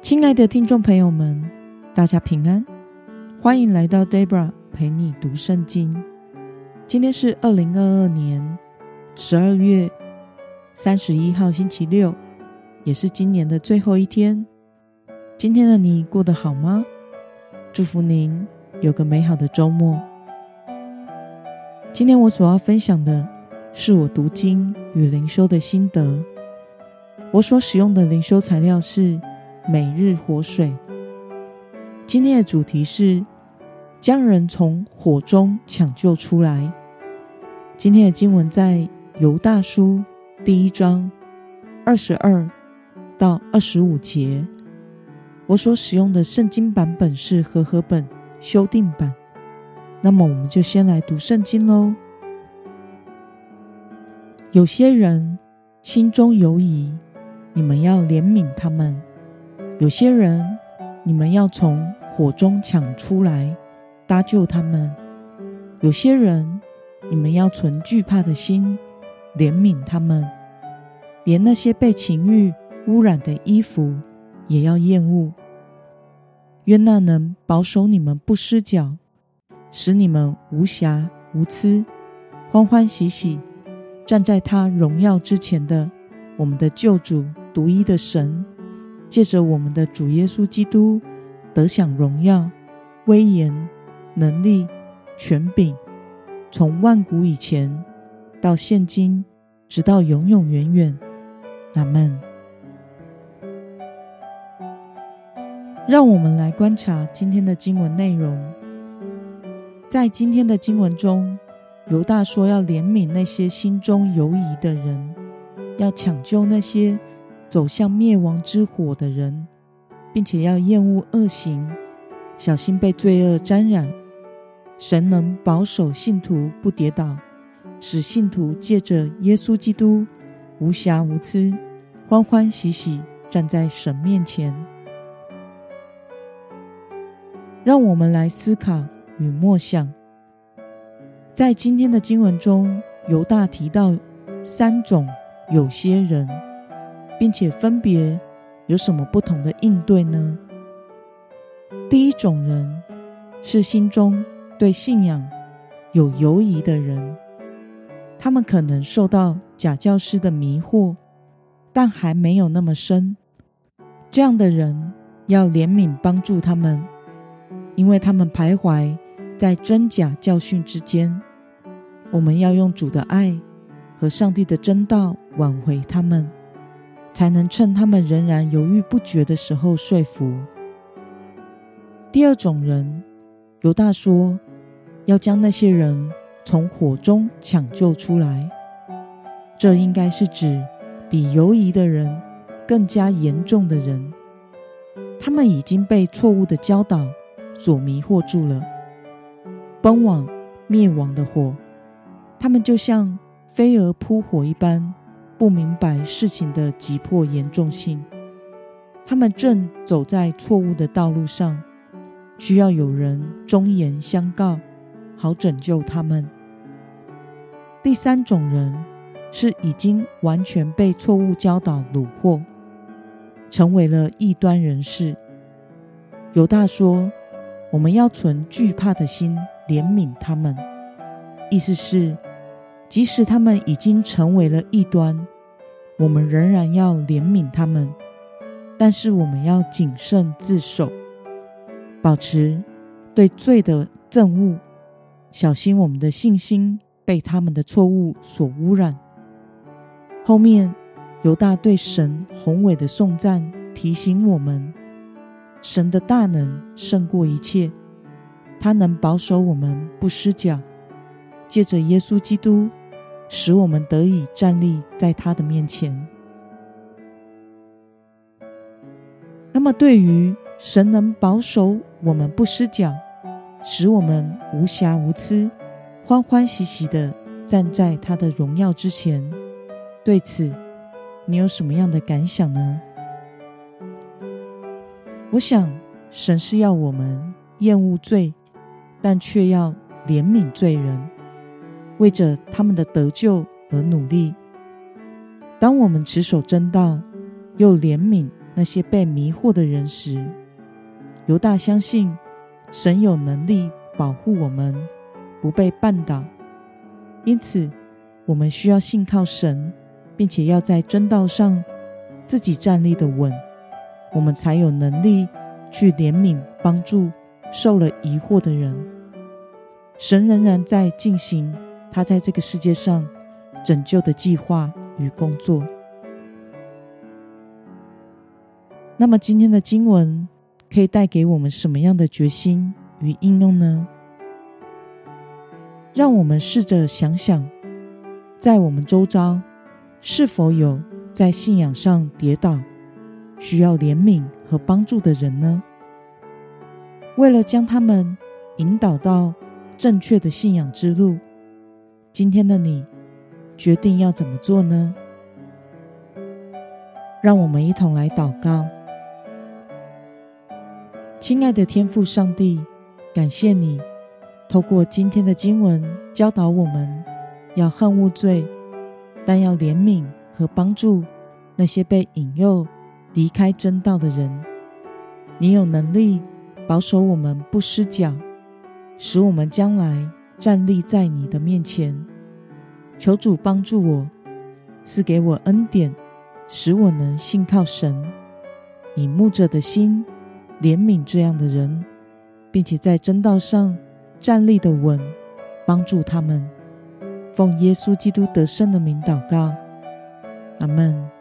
亲爱的听众朋友们，大家平安，欢迎来到 Debra 陪你读圣经。今天是二零二二年十二月三十一号，星期六，也是今年的最后一天。今天的你过得好吗？祝福您有个美好的周末。今天我所要分享的是我读经与灵修的心得。我所使用的灵修材料是。每日活水。今天的主题是将人从火中抢救出来。今天的经文在犹大书第一章二十二到二十五节。我所使用的圣经版本是和合本修订版。那么，我们就先来读圣经喽。有些人心中犹疑，你们要怜悯他们。有些人，你们要从火中抢出来，搭救他们；有些人，你们要存惧怕的心，怜悯他们。连那些被情欲污染的衣服，也要厌恶。愿那能保守你们不失脚，使你们无瑕无疵，欢欢喜喜站在他荣耀之前的我们的救主独一的神。借着我们的主耶稣基督得享荣耀、威严、能力、权柄，从万古以前到现今，直到永永远远。阿门。让我们来观察今天的经文内容。在今天的经文中，犹大说要怜悯那些心中犹疑的人，要抢救那些。走向灭亡之火的人，并且要厌恶恶行，小心被罪恶沾染。神能保守信徒不跌倒，使信徒借着耶稣基督无瑕无疵，欢欢喜喜站在神面前。让我们来思考与默想，在今天的经文中，犹大提到三种有些人。并且分别有什么不同的应对呢？第一种人是心中对信仰有犹疑的人，他们可能受到假教师的迷惑，但还没有那么深。这样的人要怜悯帮助他们，因为他们徘徊在真假教训之间。我们要用主的爱和上帝的真道挽回他们。才能趁他们仍然犹豫不决的时候说服。第二种人，犹大说要将那些人从火中抢救出来，这应该是指比犹疑的人更加严重的人。他们已经被错误的教导所迷惑住了，奔往灭亡的火。他们就像飞蛾扑火一般。不明白事情的急迫严重性，他们正走在错误的道路上，需要有人忠言相告，好拯救他们。第三种人是已经完全被错误教导虏获，成为了异端人士。犹大说：“我们要存惧怕的心，怜悯他们。”意思是。即使他们已经成为了异端，我们仍然要怜悯他们，但是我们要谨慎自守，保持对罪的憎恶，小心我们的信心被他们的错误所污染。后面犹大对神宏伟的颂赞提醒我们：神的大能胜过一切，他能保守我们不失脚，借着耶稣基督。使我们得以站立在他的面前。那么，对于神能保守我们不失脚，使我们无瑕无疵，欢欢喜喜的站在他的荣耀之前，对此你有什么样的感想呢？我想，神是要我们厌恶罪，但却要怜悯罪人。为着他们的得救而努力。当我们持守真道，又怜悯那些被迷惑的人时，犹大相信神有能力保护我们不被绊倒。因此，我们需要信靠神，并且要在真道上自己站立的稳，我们才有能力去怜悯帮助受了疑惑的人。神仍然在进行他在这个世界上拯救的计划与工作。那么，今天的经文可以带给我们什么样的决心与应用呢？让我们试着想想，在我们周遭是否有在信仰上跌倒、需要怜悯和帮助的人呢？为了将他们引导到正确的信仰之路，今天的你决定要怎么做呢？让我们一同来祷告，亲爱的天父上帝，感谢你。透过今天的经文教导我们，要恨恶罪，但要怜悯和帮助那些被引诱离开真道的人。你有能力保守我们不失脚，使我们将来站立在你的面前。求主帮助我，赐给我恩典，使我能信靠神，以牧者的心怜悯这样的人，并且在真道上。站立的稳，帮助他们。奉耶稣基督得胜的名祷告，阿门。